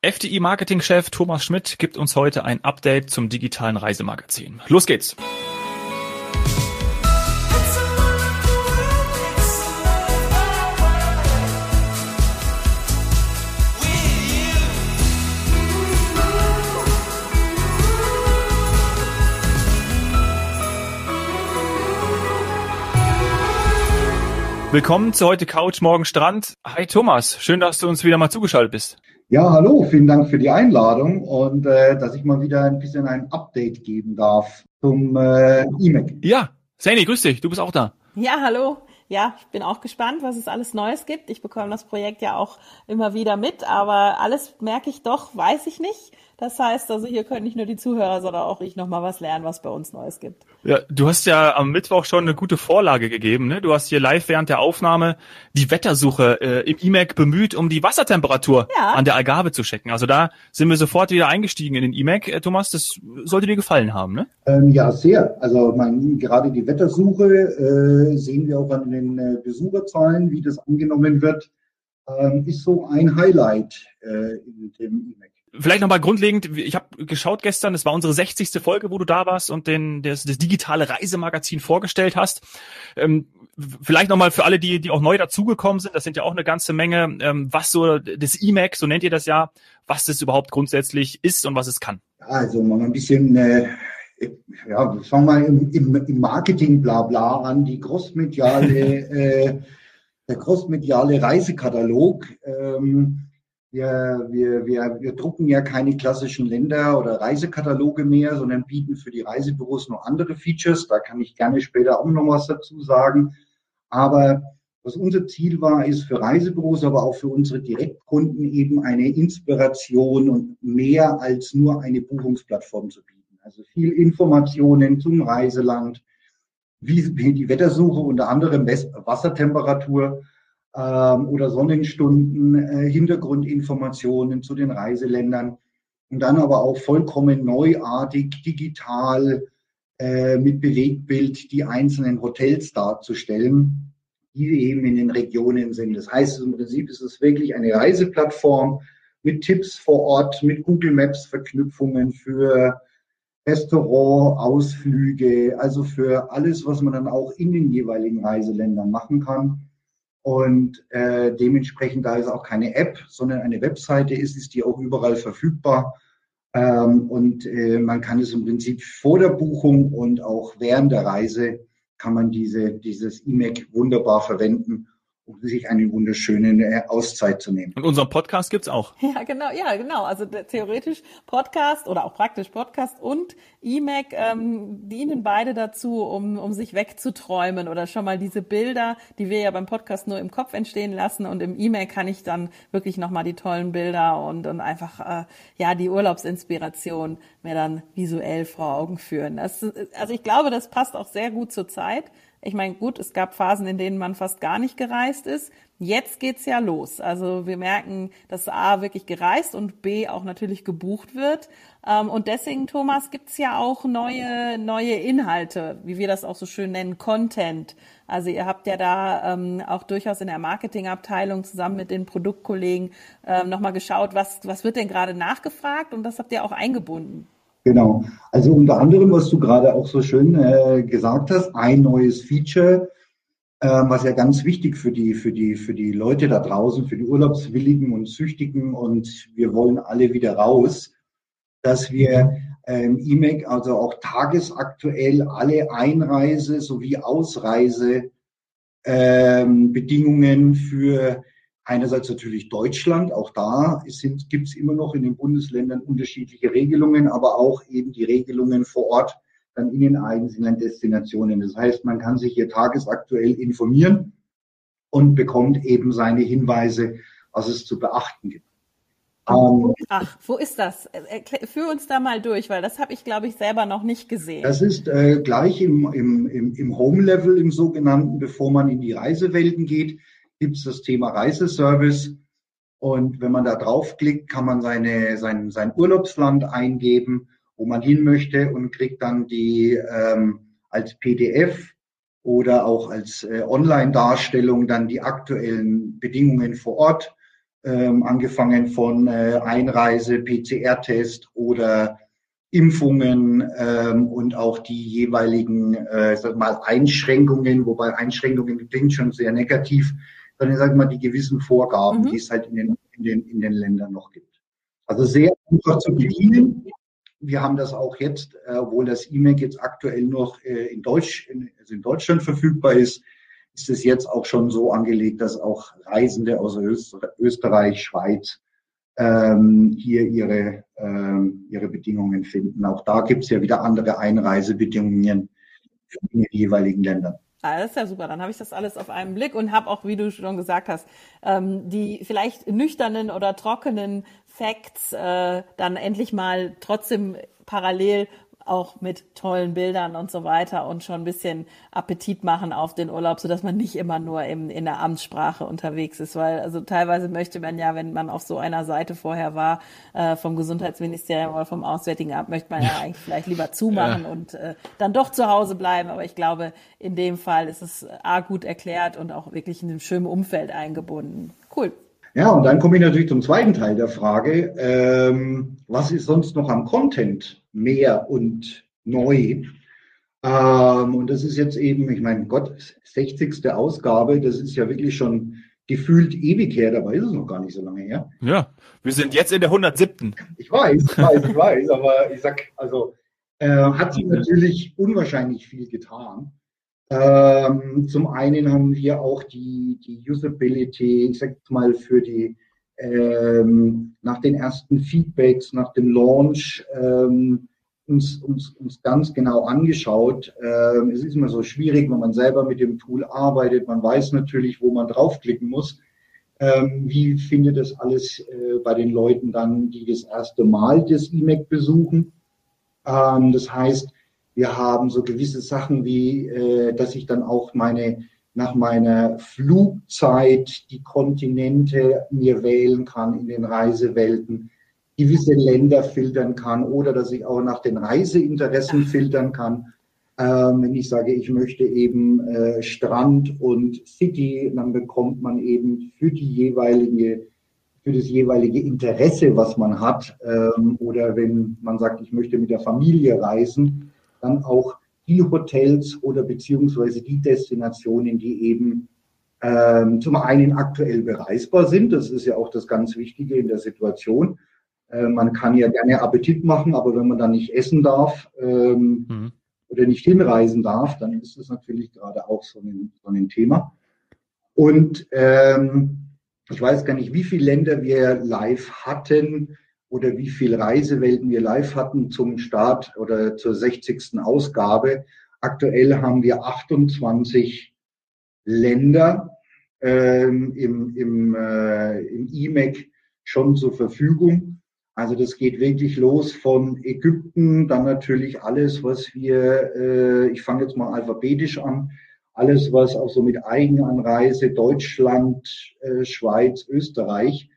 FDI-Marketing-Chef Thomas Schmidt gibt uns heute ein Update zum digitalen Reisemagazin. Los geht's! Willkommen zu heute Couch, morgen Strand. Hi Thomas, schön, dass du uns wieder mal zugeschaltet bist. Ja, hallo, vielen Dank für die Einladung und äh, dass ich mal wieder ein bisschen ein Update geben darf zum äh, E-Mac. Ja, Sani, grüß dich, du bist auch da. Ja, hallo. Ja, ich bin auch gespannt, was es alles Neues gibt. Ich bekomme das Projekt ja auch immer wieder mit, aber alles merke ich doch, weiß ich nicht. Das heißt, also hier können nicht nur die Zuhörer, sondern auch ich nochmal was lernen, was bei uns Neues gibt. Ja, du hast ja am Mittwoch schon eine gute Vorlage gegeben. Ne? Du hast hier live während der Aufnahme die Wettersuche äh, im eMac bemüht, um die Wassertemperatur ja. an der Algarve zu checken. Also da sind wir sofort wieder eingestiegen in den eMac. Äh, Thomas, das sollte dir gefallen haben, ne? Ähm, ja, sehr. Also man, gerade die Wettersuche äh, sehen wir auch an den äh, Besucherzahlen, wie das angenommen wird, ähm, ist so ein Highlight äh, in dem eMac. Vielleicht nochmal grundlegend, ich habe geschaut gestern, das war unsere 60. Folge, wo du da warst und den, das, das digitale Reisemagazin vorgestellt hast. Ähm, vielleicht nochmal für alle, die, die auch neu dazugekommen sind, das sind ja auch eine ganze Menge, ähm, was so das E-Mac, so nennt ihr das ja, was das überhaupt grundsätzlich ist und was es kann. Also mal ein bisschen, äh, ja, fangen wir im, im, im Marketing bla bla an, die großmediale, äh, der großmediale Reisekatalog. Ähm, wir, wir, wir, wir drucken ja keine klassischen Länder- oder Reisekataloge mehr, sondern bieten für die Reisebüros noch andere Features. Da kann ich gerne später auch noch was dazu sagen. Aber was unser Ziel war, ist für Reisebüros, aber auch für unsere Direktkunden eben eine Inspiration und mehr als nur eine Buchungsplattform zu bieten. Also viel Informationen zum Reiseland, wie, wie die Wettersuche, unter anderem Wassertemperatur, ähm, oder Sonnenstunden, äh, Hintergrundinformationen zu den Reiseländern und dann aber auch vollkommen neuartig, digital äh, mit Bewegtbild die einzelnen Hotels darzustellen, die eben in den Regionen sind. Das heißt, im Prinzip ist es wirklich eine Reiseplattform mit Tipps vor Ort, mit Google Maps Verknüpfungen für Restaurant, Ausflüge, also für alles, was man dann auch in den jeweiligen Reiseländern machen kann. Und äh, dementsprechend, da es auch keine App, sondern eine Webseite ist, ist die auch überall verfügbar. Ähm, und äh, man kann es im Prinzip vor der Buchung und auch während der Reise kann man diese, dieses E-Mac wunderbar verwenden um sich eine wunderschöne äh, Auszeit zu nehmen. Und unseren Podcast gibt's auch. Ja, genau, ja, genau. Also theoretisch Podcast oder auch praktisch Podcast und E-Mac ähm, dienen beide dazu, um, um sich wegzuträumen oder schon mal diese Bilder, die wir ja beim Podcast nur im Kopf entstehen lassen und im E-Mail kann ich dann wirklich nochmal die tollen Bilder und, und einfach äh, ja die Urlaubsinspiration mir dann visuell vor Augen führen. Das, also ich glaube, das passt auch sehr gut zur Zeit. Ich meine, gut, es gab Phasen, in denen man fast gar nicht gereist ist. Jetzt geht's ja los. Also wir merken, dass A wirklich gereist und B auch natürlich gebucht wird. Ähm, und deswegen, Thomas, gibt's ja auch neue, neue Inhalte, wie wir das auch so schön nennen, Content. Also ihr habt ja da ähm, auch durchaus in der Marketingabteilung zusammen mit den Produktkollegen ähm, nochmal geschaut, was, was wird denn gerade nachgefragt und das habt ihr auch eingebunden. Genau. Also unter anderem, was du gerade auch so schön äh, gesagt hast, ein neues Feature, äh, was ja ganz wichtig für die, für die, für die Leute da draußen, für die Urlaubswilligen und Süchtigen und wir wollen alle wieder raus, dass wir ähm, E-Mac, also auch tagesaktuell alle Einreise sowie Ausreise ähm, Bedingungen für Einerseits natürlich Deutschland, auch da gibt es immer noch in den Bundesländern unterschiedliche Regelungen, aber auch eben die Regelungen vor Ort dann in den einzelnen Destinationen. Das heißt, man kann sich hier tagesaktuell informieren und bekommt eben seine Hinweise, was es zu beachten gibt. Ähm, Ach, wo ist das? Führ uns da mal durch, weil das habe ich, glaube ich, selber noch nicht gesehen. Das ist äh, gleich im, im, im, im Home-Level, im sogenannten, bevor man in die Reisewelten geht gibt es das Thema Reiseservice. Und wenn man da draufklickt, kann man seine, sein, sein Urlaubsland eingeben, wo man hin möchte und kriegt dann die ähm, als PDF oder auch als äh, Online-Darstellung dann die aktuellen Bedingungen vor Ort ähm, angefangen von äh, Einreise, PCR-Test oder Impfungen ähm, und auch die jeweiligen äh, sag mal Einschränkungen, wobei Einschränkungen klingt schon sehr negativ, sondern sag mal die gewissen Vorgaben, mhm. die es halt in den, in, den, in den Ländern noch gibt. Also sehr einfach zu bedienen. Wir haben das auch jetzt, äh, obwohl das E-Mail jetzt aktuell noch äh, in, Deutsch, in, also in Deutschland verfügbar ist, ist es jetzt auch schon so angelegt, dass auch Reisende aus Österreich, Schweiz ähm, hier ihre, ähm, ihre Bedingungen finden. Auch da gibt es ja wieder andere Einreisebedingungen in den jeweiligen Ländern. Ah, das ist ja super. Dann habe ich das alles auf einen Blick und habe auch, wie du schon gesagt hast, ähm, die vielleicht nüchternen oder trockenen Facts äh, dann endlich mal trotzdem parallel auch mit tollen Bildern und so weiter und schon ein bisschen Appetit machen auf den Urlaub, so dass man nicht immer nur im, in der Amtssprache unterwegs ist, weil also teilweise möchte man ja, wenn man auf so einer Seite vorher war, äh, vom Gesundheitsministerium oder vom Auswärtigen Amt, möchte man ja eigentlich vielleicht lieber zumachen ja. und äh, dann doch zu Hause bleiben. Aber ich glaube, in dem Fall ist es A gut erklärt und auch wirklich in einem schönen Umfeld eingebunden. Cool. Ja, und dann komme ich natürlich zum zweiten Teil der Frage. Ähm, was ist sonst noch am Content mehr und neu? Ähm, und das ist jetzt eben, ich meine, Gott, 60. Ausgabe, das ist ja wirklich schon gefühlt ewig her, dabei ist es noch gar nicht so lange her. Ja, wir sind jetzt in der 107. Ich weiß, ich weiß, ich weiß, aber ich sag, also äh, hat sich natürlich unwahrscheinlich viel getan. Ähm, zum einen haben wir auch die, die Usability, ich sag mal, für die ähm, nach den ersten Feedbacks, nach dem Launch ähm, uns, uns, uns ganz genau angeschaut. Ähm, es ist immer so schwierig, wenn man selber mit dem Tool arbeitet. Man weiß natürlich, wo man draufklicken muss. Ähm, wie findet das alles äh, bei den Leuten dann, die das erste Mal das E-Mac besuchen? Ähm, das heißt, wir haben so gewisse Sachen wie, äh, dass ich dann auch meine nach meiner Flugzeit die Kontinente mir wählen kann in den Reisewelten, gewisse Länder filtern kann oder dass ich auch nach den Reiseinteressen filtern kann. Ähm, wenn ich sage, ich möchte eben äh, Strand und City, dann bekommt man eben für die jeweilige für das jeweilige Interesse, was man hat, ähm, oder wenn man sagt, ich möchte mit der Familie reisen, dann auch die Hotels oder beziehungsweise die Destinationen, die eben ähm, zum einen aktuell bereisbar sind. Das ist ja auch das ganz Wichtige in der Situation. Äh, man kann ja gerne Appetit machen, aber wenn man dann nicht essen darf ähm, mhm. oder nicht hinreisen darf, dann ist das natürlich gerade auch so ein, so ein Thema. Und ähm, ich weiß gar nicht, wie viele Länder wir live hatten oder wie viele Reisewelten wir live hatten zum Start oder zur 60. Ausgabe. Aktuell haben wir 28 Länder ähm, im, im, äh, im IMEC schon zur Verfügung. Also das geht wirklich los von Ägypten, dann natürlich alles, was wir, äh, ich fange jetzt mal alphabetisch an, alles, was auch so mit Eigenanreise, Deutschland, äh, Schweiz, Österreich,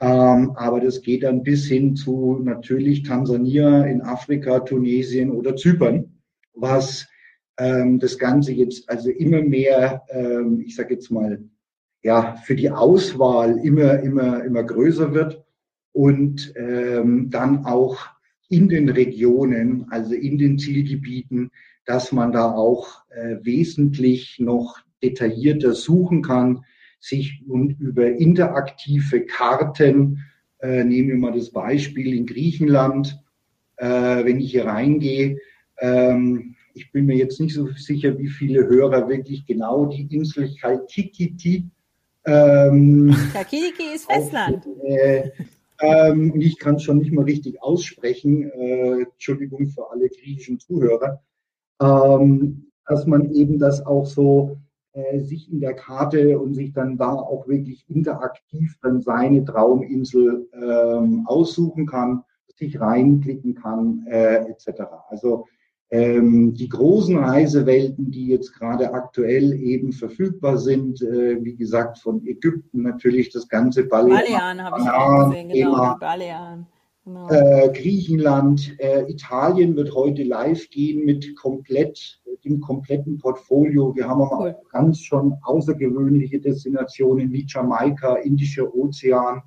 ähm, aber das geht dann bis hin zu natürlich Tansania in Afrika, Tunesien oder Zypern, was ähm, das Ganze jetzt also immer mehr, ähm, ich sage jetzt mal, ja, für die Auswahl immer, immer, immer größer wird und ähm, dann auch in den Regionen, also in den Zielgebieten, dass man da auch äh, wesentlich noch detaillierter suchen kann, sich und über interaktive Karten, äh, nehmen wir mal das Beispiel in Griechenland, äh, wenn ich hier reingehe, ähm, ich bin mir jetzt nicht so sicher, wie viele Hörer wirklich genau die Insel Kalkikiti. Ähm, Kalkikiti ist Festland. Auf, äh, ähm, und ich kann es schon nicht mal richtig aussprechen. Äh, Entschuldigung für alle griechischen Zuhörer. Ähm, dass man eben das auch so äh, sich in der Karte und sich dann da auch wirklich interaktiv dann seine Trauminsel ähm, aussuchen kann, sich reinklicken kann, äh, etc. Also ähm, die großen Reisewelten, die jetzt gerade aktuell eben verfügbar sind, äh, wie gesagt, von Ägypten natürlich das ganze Balearen. Balearen habe ich auch gesehen, genau, die Balearen. Genau. Äh, Griechenland, äh, Italien wird heute live gehen mit komplett dem kompletten Portfolio. Wir haben aber cool. auch ganz schon außergewöhnliche Destinationen wie Jamaika, Indischer Ozean.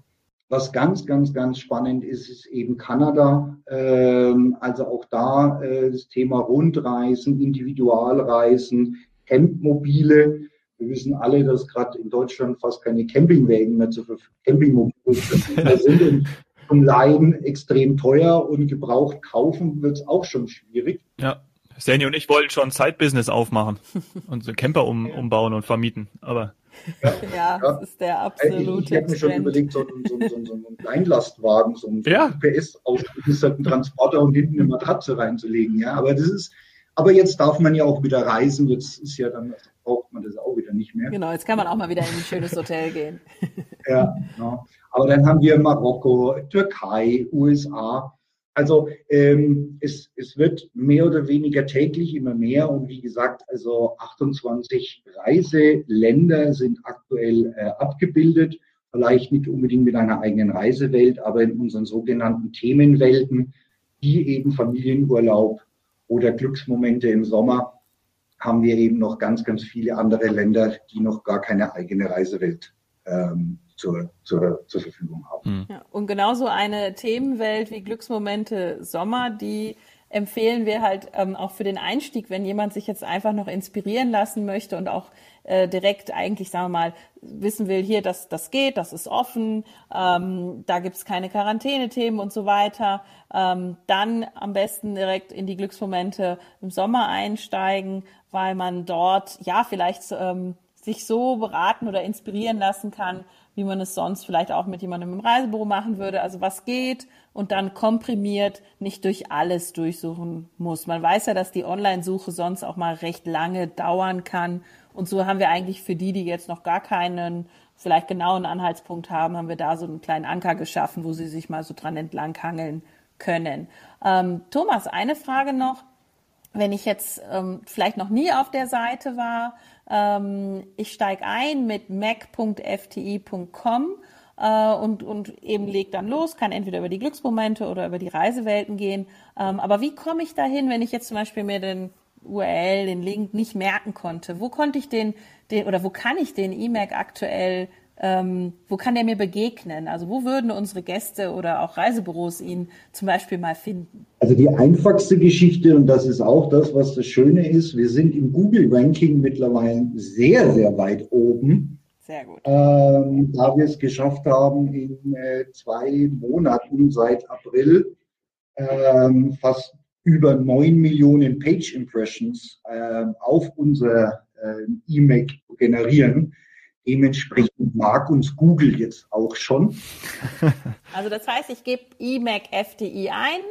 Was ganz, ganz, ganz spannend ist, ist eben Kanada. Ähm, also auch da äh, das Thema Rundreisen, Individualreisen, Campmobile. Wir wissen alle, dass gerade in Deutschland fast keine Campingwägen mehr zur Verfügung Campingmobile sind zum Leihen extrem teuer und gebraucht kaufen wird es auch schon schwierig. Ja. Sandy und ich wollten schon Side-Business aufmachen und so Camper um, ja. umbauen und vermieten, aber. Ja, ja, das ist der absolute. Ich, ich hätte mir schon überlegt, so, so, so, so einen Kleinlastwagen, so einen ja. PS ausgerüsteten Transporter und hinten eine Matratze reinzulegen. Ja, aber das ist, aber jetzt darf man ja auch wieder reisen. Jetzt ist ja dann braucht man das auch wieder nicht mehr. Genau, jetzt kann man auch mal wieder in ein schönes Hotel gehen. ja, genau. Aber dann haben wir Marokko, Türkei, USA. Also ähm, es, es wird mehr oder weniger täglich immer mehr und wie gesagt, also 28 Reiseländer sind aktuell äh, abgebildet, vielleicht nicht unbedingt mit einer eigenen Reisewelt, aber in unseren sogenannten Themenwelten, die eben Familienurlaub oder Glücksmomente im Sommer, haben wir eben noch ganz, ganz viele andere Länder, die noch gar keine eigene Reisewelt ähm, zur, zur, zur Verfügung haben. Hm. Ja, und genauso eine Themenwelt wie Glücksmomente Sommer, die empfehlen wir halt ähm, auch für den Einstieg, wenn jemand sich jetzt einfach noch inspirieren lassen möchte und auch äh, direkt eigentlich, sagen wir mal, wissen will, hier, das, das geht, das ist offen, ähm, da gibt's keine Quarantänethemen und so weiter, ähm, dann am besten direkt in die Glücksmomente im Sommer einsteigen, weil man dort ja vielleicht ähm, sich so beraten oder inspirieren lassen kann, wie man es sonst vielleicht auch mit jemandem im Reisebüro machen würde. Also was geht und dann komprimiert nicht durch alles durchsuchen muss. Man weiß ja, dass die Online-Suche sonst auch mal recht lange dauern kann. Und so haben wir eigentlich für die, die jetzt noch gar keinen vielleicht genauen Anhaltspunkt haben, haben wir da so einen kleinen Anker geschaffen, wo sie sich mal so dran entlanghangeln können. Ähm, Thomas, eine Frage noch. Wenn ich jetzt ähm, vielleicht noch nie auf der Seite war, ähm, ich steige ein mit mac.fti.com äh, und, und eben leg dann los, kann entweder über die Glücksmomente oder über die Reisewelten gehen. Ähm, aber wie komme ich dahin, wenn ich jetzt zum Beispiel mir den URL, den Link nicht merken konnte? Wo konnte ich den, den oder wo kann ich den E-Mac aktuell ähm, wo kann der mir begegnen? Also wo würden unsere Gäste oder auch Reisebüros ihn zum Beispiel mal finden? Also die einfachste Geschichte, und das ist auch das, was das Schöne ist, wir sind im Google-Ranking mittlerweile sehr, sehr weit oben. Sehr gut. Ähm, da wir es geschafft haben, in äh, zwei Monaten seit April ähm, fast über neun Millionen Page Impressions äh, auf unser äh, E-Mail generieren. Dementsprechend mag uns Google jetzt auch schon. Also das heißt, ich gebe eMac FDI ein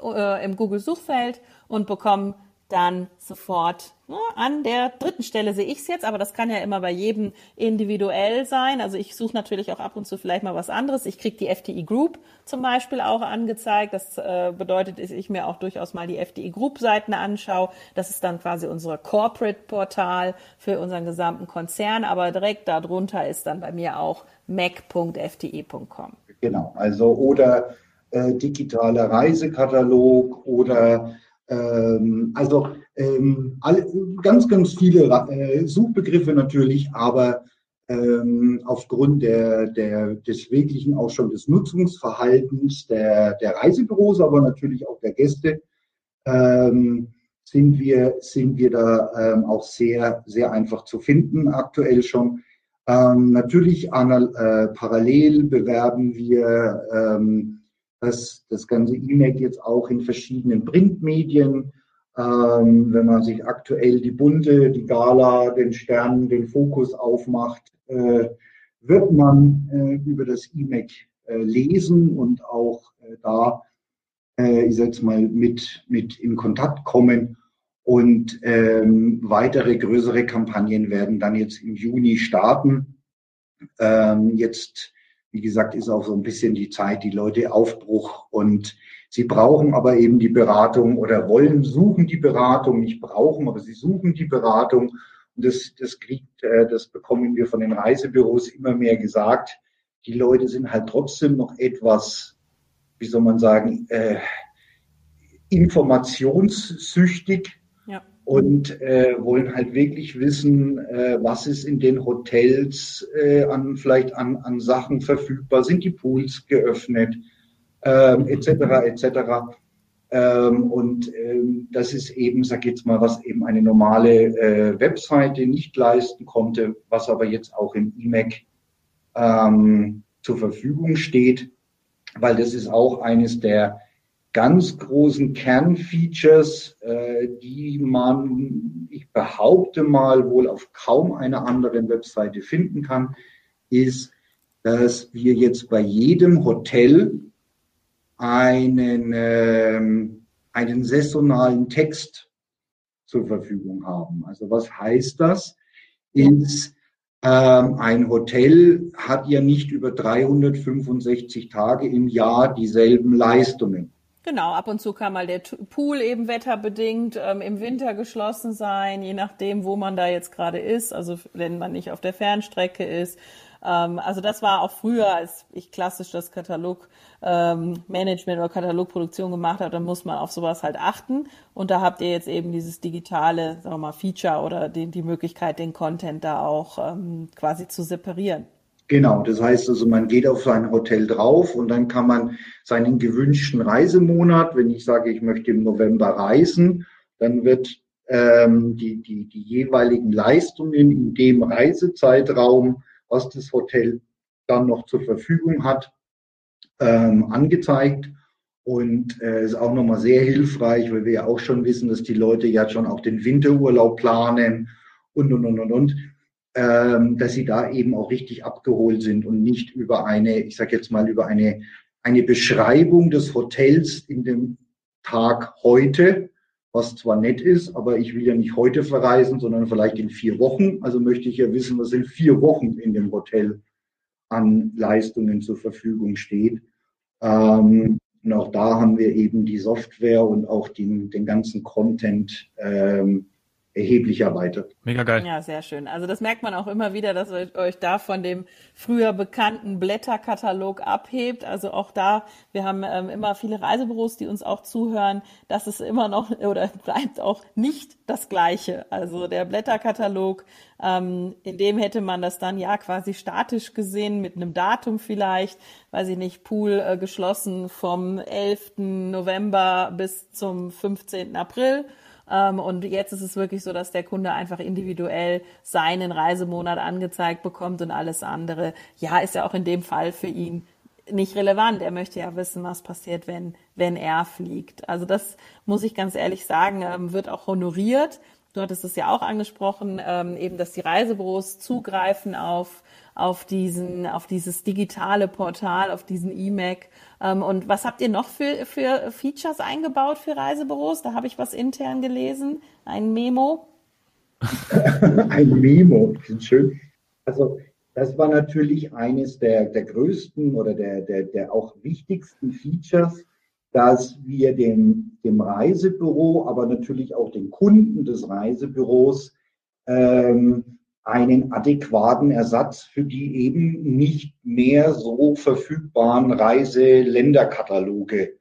äh, im Google Suchfeld und bekomme dann sofort ja, an der dritten Stelle sehe ich es jetzt, aber das kann ja immer bei jedem individuell sein. Also ich suche natürlich auch ab und zu vielleicht mal was anderes. Ich kriege die FTI Group zum Beispiel auch angezeigt. Das äh, bedeutet, dass ich mir auch durchaus mal die FTI Group Seiten anschaue. Das ist dann quasi unser Corporate Portal für unseren gesamten Konzern. Aber direkt darunter ist dann bei mir auch mac.fti.com. Genau, also oder äh, digitaler Reisekatalog oder ähm, also ähm, alle, ganz, ganz viele äh, Suchbegriffe natürlich, aber ähm, aufgrund der, der, des wirklichen auch schon des Nutzungsverhaltens der, der Reisebüros, aber natürlich auch der Gäste, ähm, sind wir, sind wir da ähm, auch sehr, sehr einfach zu finden, aktuell schon. Ähm, natürlich äh, parallel bewerben wir ähm, das, das ganze E-Mail jetzt auch in verschiedenen Printmedien. Ähm, wenn man sich aktuell die Bunte, die Gala, den Stern, den Fokus aufmacht, äh, wird man äh, über das E-Mac äh, lesen und auch äh, da, äh, ich sage mal, mit, mit in Kontakt kommen. Und ähm, weitere größere Kampagnen werden dann jetzt im Juni starten. Ähm, jetzt wie gesagt, ist auch so ein bisschen die Zeit, die Leute Aufbruch und sie brauchen aber eben die Beratung oder wollen, suchen die Beratung, nicht brauchen, aber sie suchen die Beratung. Und das, das kriegt, äh, das bekommen wir von den Reisebüros immer mehr gesagt. Die Leute sind halt trotzdem noch etwas wie soll man sagen, äh, informationssüchtig. Und äh, wollen halt wirklich wissen, äh, was ist in den Hotels äh, an vielleicht an, an Sachen verfügbar, sind die Pools geöffnet, ähm, etc. etc. Ähm, und ähm, das ist eben, sag jetzt mal, was eben eine normale äh, Webseite nicht leisten konnte, was aber jetzt auch im IMAC ähm, zur Verfügung steht, weil das ist auch eines der ganz großen Kernfeatures, äh, die man, ich behaupte mal, wohl auf kaum einer anderen Webseite finden kann, ist, dass wir jetzt bei jedem Hotel einen, ähm, einen saisonalen Text zur Verfügung haben. Also was heißt das? Ist, ähm, ein Hotel hat ja nicht über 365 Tage im Jahr dieselben Leistungen. Genau, ab und zu kann mal der Pool eben wetterbedingt ähm, im Winter geschlossen sein, je nachdem, wo man da jetzt gerade ist. Also wenn man nicht auf der Fernstrecke ist. Ähm, also das war auch früher, als ich klassisch das Katalog ähm, oder Katalogproduktion gemacht habe, dann muss man auf sowas halt achten. Und da habt ihr jetzt eben dieses digitale, sagen wir mal, Feature oder die, die Möglichkeit, den Content da auch ähm, quasi zu separieren. Genau, das heißt also, man geht auf sein Hotel drauf und dann kann man seinen gewünschten Reisemonat, wenn ich sage, ich möchte im November reisen, dann wird ähm, die, die, die jeweiligen Leistungen in dem Reisezeitraum, was das Hotel dann noch zur Verfügung hat, ähm, angezeigt. Und äh, ist auch nochmal sehr hilfreich, weil wir ja auch schon wissen, dass die Leute ja schon auch den Winterurlaub planen und, und, und, und, und ähm, dass sie da eben auch richtig abgeholt sind und nicht über eine, ich sage jetzt mal, über eine, eine Beschreibung des Hotels in dem Tag heute, was zwar nett ist, aber ich will ja nicht heute verreisen, sondern vielleicht in vier Wochen. Also möchte ich ja wissen, was in vier Wochen in dem Hotel an Leistungen zur Verfügung steht. Ähm, und auch da haben wir eben die Software und auch den, den ganzen Content ähm, erheblich erweitert. Mega geil. Ja, sehr schön. Also das merkt man auch immer wieder, dass ihr euch da von dem früher bekannten Blätterkatalog abhebt. Also auch da, wir haben ähm, immer viele Reisebüros, die uns auch zuhören. Das ist immer noch oder bleibt auch nicht das Gleiche. Also der Blätterkatalog, ähm, in dem hätte man das dann ja quasi statisch gesehen mit einem Datum vielleicht, weiß ich nicht, Pool äh, geschlossen vom 11. November bis zum 15. April und jetzt ist es wirklich so, dass der Kunde einfach individuell seinen Reisemonat angezeigt bekommt und alles andere, ja, ist ja auch in dem Fall für ihn nicht relevant. Er möchte ja wissen, was passiert, wenn, wenn er fliegt. Also das muss ich ganz ehrlich sagen, ähm, wird auch honoriert. Du hattest es ja auch angesprochen, ähm, eben, dass die Reisebüros zugreifen auf auf diesen, auf dieses digitale Portal, auf diesen E-Mac. Ähm, und was habt ihr noch für, für Features eingebaut für Reisebüros? Da habe ich was intern gelesen, ein Memo. ein Memo, schön. Also das war natürlich eines der, der größten oder der, der, der auch wichtigsten Features, dass wir dem, dem Reisebüro, aber natürlich auch den Kunden des Reisebüros ähm, einen adäquaten Ersatz für die eben nicht mehr so verfügbaren Reiseländerkataloge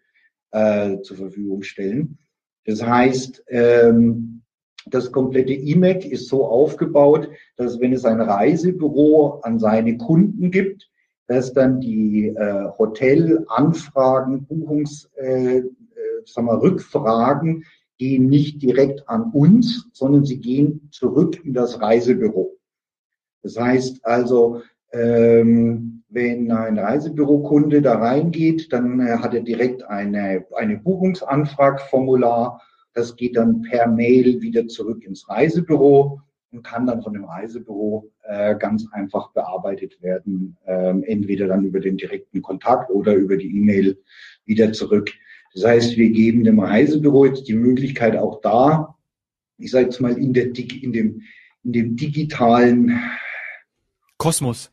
äh, zur Verfügung stellen. Das heißt, ähm, das komplette IMEC ist so aufgebaut, dass wenn es ein Reisebüro an seine Kunden gibt, dass dann die äh, Hotelanfragen, Buchungs, äh, äh, sagen wir, Rückfragen gehen nicht direkt an uns, sondern sie gehen zurück in das Reisebüro. Das heißt also, ähm, wenn ein Reisebürokunde da reingeht, dann äh, hat er direkt eine, eine Buchungsanfragformular. Das geht dann per Mail wieder zurück ins Reisebüro und kann dann von dem Reisebüro äh, ganz einfach bearbeitet werden, ähm, entweder dann über den direkten Kontakt oder über die E-Mail wieder zurück. Das heißt, wir geben dem Reisebüro jetzt die Möglichkeit auch da, ich sage jetzt mal in, der, in, dem, in dem digitalen Kosmos.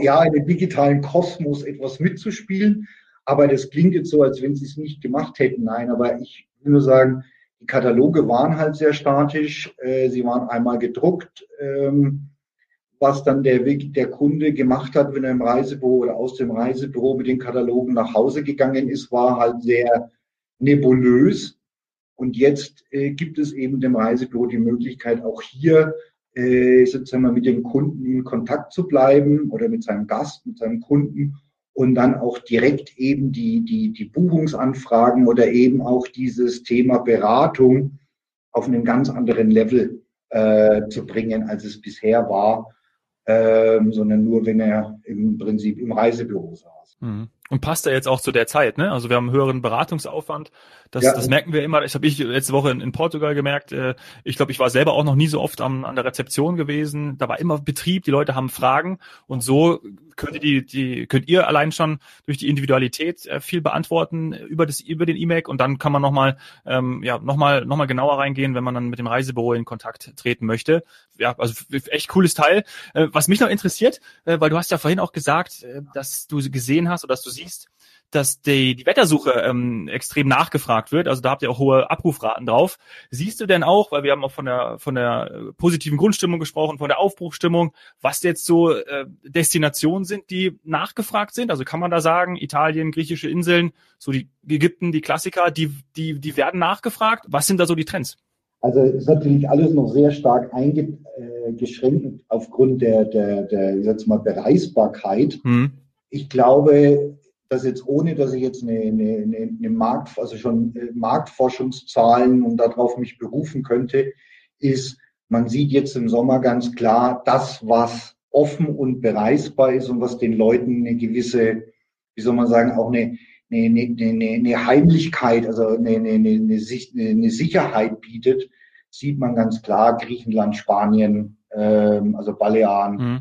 Ja, in dem digitalen Kosmos etwas mitzuspielen. Aber das klingt jetzt so, als wenn sie es nicht gemacht hätten. Nein, aber ich will nur sagen, die Kataloge waren halt sehr statisch. Äh, sie waren einmal gedruckt. Ähm, was dann der, der Kunde gemacht hat, wenn er im Reisebüro oder aus dem Reisebüro mit den Katalogen nach Hause gegangen ist, war halt sehr nebulös. Und jetzt äh, gibt es eben dem Reisebüro die Möglichkeit, auch hier äh, sozusagen mit dem Kunden in Kontakt zu bleiben oder mit seinem Gast, mit seinem Kunden und dann auch direkt eben die, die, die Buchungsanfragen oder eben auch dieses Thema Beratung auf einen ganz anderen Level äh, zu bringen, als es bisher war, ähm, sondern nur, wenn er im Prinzip im Reisebüro saß. Mhm. Und passt ja jetzt auch zu der Zeit, ne? Also wir haben einen höheren Beratungsaufwand. Das, ja. das merken wir immer. Das habe ich letzte Woche in, in Portugal gemerkt. Äh, ich glaube, ich war selber auch noch nie so oft am, an der Rezeption gewesen. Da war immer Betrieb, die Leute haben Fragen und so könnt ihr die, die könnt ihr allein schon durch die Individualität äh, viel beantworten über das über den E-Mail und dann kann man nochmal ähm, ja nochmal noch mal genauer reingehen, wenn man dann mit dem Reisebüro in Kontakt treten möchte. Ja, also echt cooles Teil. Äh, was mich noch interessiert, weil du hast ja vorhin auch gesagt, äh, dass du gesehen hast oder dass du siehst, dass die, die Wettersuche ähm, extrem nachgefragt wird. Also da habt ihr auch hohe Abrufraten drauf. Siehst du denn auch, weil wir haben auch von der von der äh, positiven Grundstimmung gesprochen, von der Aufbruchstimmung, was jetzt so äh, Destinationen sind, die nachgefragt sind? Also kann man da sagen, Italien, griechische Inseln, so die Ägypten, die Klassiker, die die die werden nachgefragt. Was sind da so die Trends? Also ist natürlich alles noch sehr stark eingeschränkt äh, aufgrund der der der ich sag mal Bereisbarkeit. Hm. Ich glaube, dass jetzt ohne, dass ich jetzt eine, eine, eine Markt, also schon äh, Marktforschungszahlen und darauf mich berufen könnte, ist, man sieht jetzt im Sommer ganz klar, das, was offen und bereisbar ist und was den Leuten eine gewisse, wie soll man sagen, auch eine, eine, eine, eine Heimlichkeit, also eine, eine, eine, eine Sicherheit bietet, sieht man ganz klar Griechenland, Spanien, ähm, also Balearen. Mhm.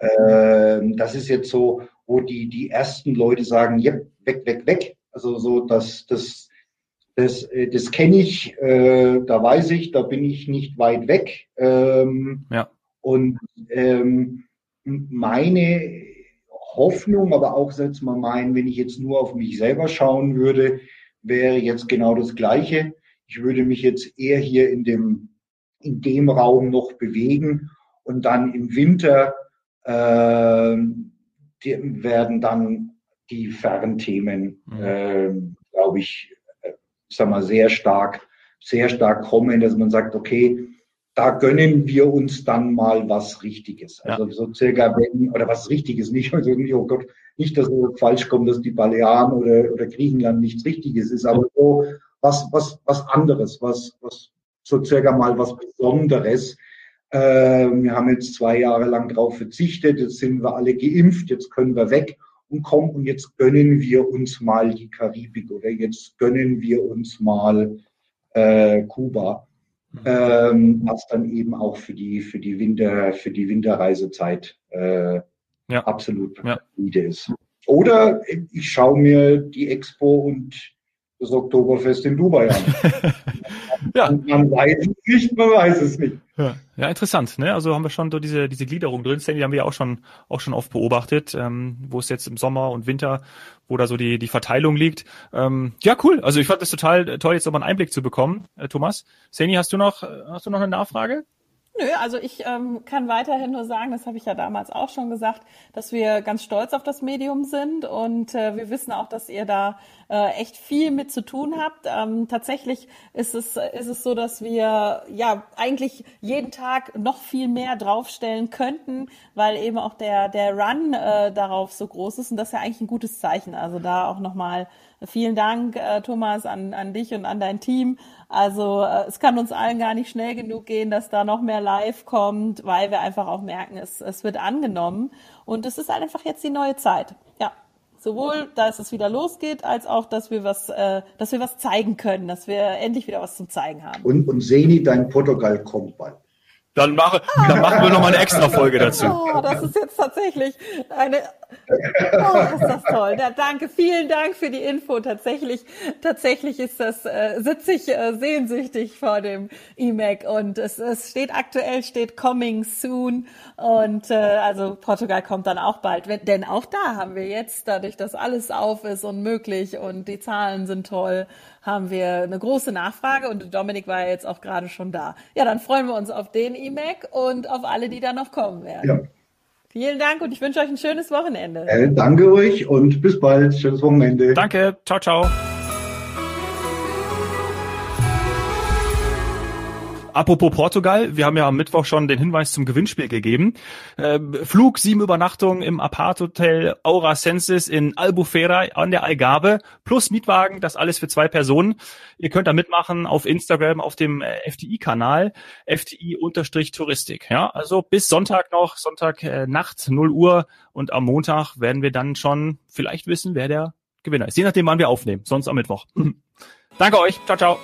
Ähm, das ist jetzt so, wo die, die ersten Leute sagen, ja, weg, weg, weg. Also so, das, das, das, äh, das kenne ich, äh, da weiß ich, da bin ich nicht weit weg. Ähm, ja. Und ähm, meine Hoffnung, aber auch setzt mal mein, wenn ich jetzt nur auf mich selber schauen würde, wäre jetzt genau das Gleiche. Ich würde mich jetzt eher hier in dem, in dem Raum noch bewegen und dann im Winter äh, die werden dann die Fernthemen, mhm. äh, glaube ich, äh, sag mal, sehr stark, sehr stark kommen, dass man sagt, okay, da gönnen wir uns dann mal was Richtiges. Also ja. so circa wenn, oder was Richtiges nicht, also nicht, oh Gott, nicht, dass es falsch kommt, dass die Balearen oder, oder Griechenland nichts Richtiges ist, aber so was, was, was anderes, was, was so circa mal was Besonderes, ähm, wir haben jetzt zwei Jahre lang darauf verzichtet, jetzt sind wir alle geimpft, jetzt können wir weg und kommen und jetzt gönnen wir uns mal die Karibik oder jetzt gönnen wir uns mal äh, Kuba. Ähm, was dann eben auch für die für die Winter für die Winterreisezeit äh, ja. absolut ja. ist. Oder ich schaue mir die Expo und das Oktoberfest in Dubai an. ja. Man weiß es nicht, man weiß es nicht. Ja, ja interessant. Ne? Also haben wir schon so diese, diese Gliederung drin. Die haben wir ja auch schon, auch schon oft beobachtet, ähm, wo es jetzt im Sommer und Winter, wo da so die, die Verteilung liegt. Ähm, ja, cool. Also ich fand das total toll, jetzt nochmal einen Einblick zu bekommen. Äh, Thomas, Seni, hast du noch, hast du noch eine Nachfrage? Nö, also ich ähm, kann weiterhin nur sagen, das habe ich ja damals auch schon gesagt, dass wir ganz stolz auf das Medium sind und äh, wir wissen auch, dass ihr da äh, echt viel mit zu tun habt. Ähm, tatsächlich ist es, ist es so, dass wir ja eigentlich jeden Tag noch viel mehr draufstellen könnten, weil eben auch der, der Run äh, darauf so groß ist und das ist ja eigentlich ein gutes Zeichen. Also da auch nochmal vielen Dank, äh, Thomas, an, an dich und an dein Team. Also äh, es kann uns allen gar nicht schnell genug gehen, dass da noch mehr live kommt, weil wir einfach auch merken, es, es wird angenommen. Und es ist einfach jetzt die neue Zeit. Ja. Sowohl, dass es wieder losgeht, als auch, dass wir was, äh, dass wir was zeigen können, dass wir endlich wieder was zum Zeigen haben. Und, und Seni, dein Portugal kommt bald. Dann, mache, dann machen wir noch mal eine extra Folge dazu. Oh, das ist jetzt tatsächlich eine Oh, ist das toll. Ja, danke, vielen Dank für die Info. Tatsächlich, tatsächlich ist das, äh, sitze ich äh, sehnsüchtig vor dem E-Mac und es, es steht aktuell, steht coming soon und äh, also Portugal kommt dann auch bald. Denn auch da haben wir jetzt, dadurch, dass alles auf ist und möglich und die Zahlen sind toll, haben wir eine große Nachfrage und Dominik war ja jetzt auch gerade schon da. Ja, dann freuen wir uns auf den E-Mac und auf alle, die da noch kommen werden. Ja. Vielen Dank und ich wünsche euch ein schönes Wochenende. Äh, danke euch und bis bald. Schönes Wochenende. Danke. Ciao, ciao. Apropos Portugal, wir haben ja am Mittwoch schon den Hinweis zum Gewinnspiel gegeben. Äh, Flug, sieben Übernachtungen im Apart-Hotel Aura Senses in Albufeira an der Algarve plus Mietwagen, das alles für zwei Personen. Ihr könnt da mitmachen auf Instagram, auf dem äh, FTI-Kanal, FTI-Touristik. Ja, also bis Sonntag noch, Sonntag äh, Nacht, 0 Uhr und am Montag werden wir dann schon vielleicht wissen, wer der Gewinner ist. Je nachdem, wann wir aufnehmen, sonst am Mittwoch. Danke euch. Ciao, ciao.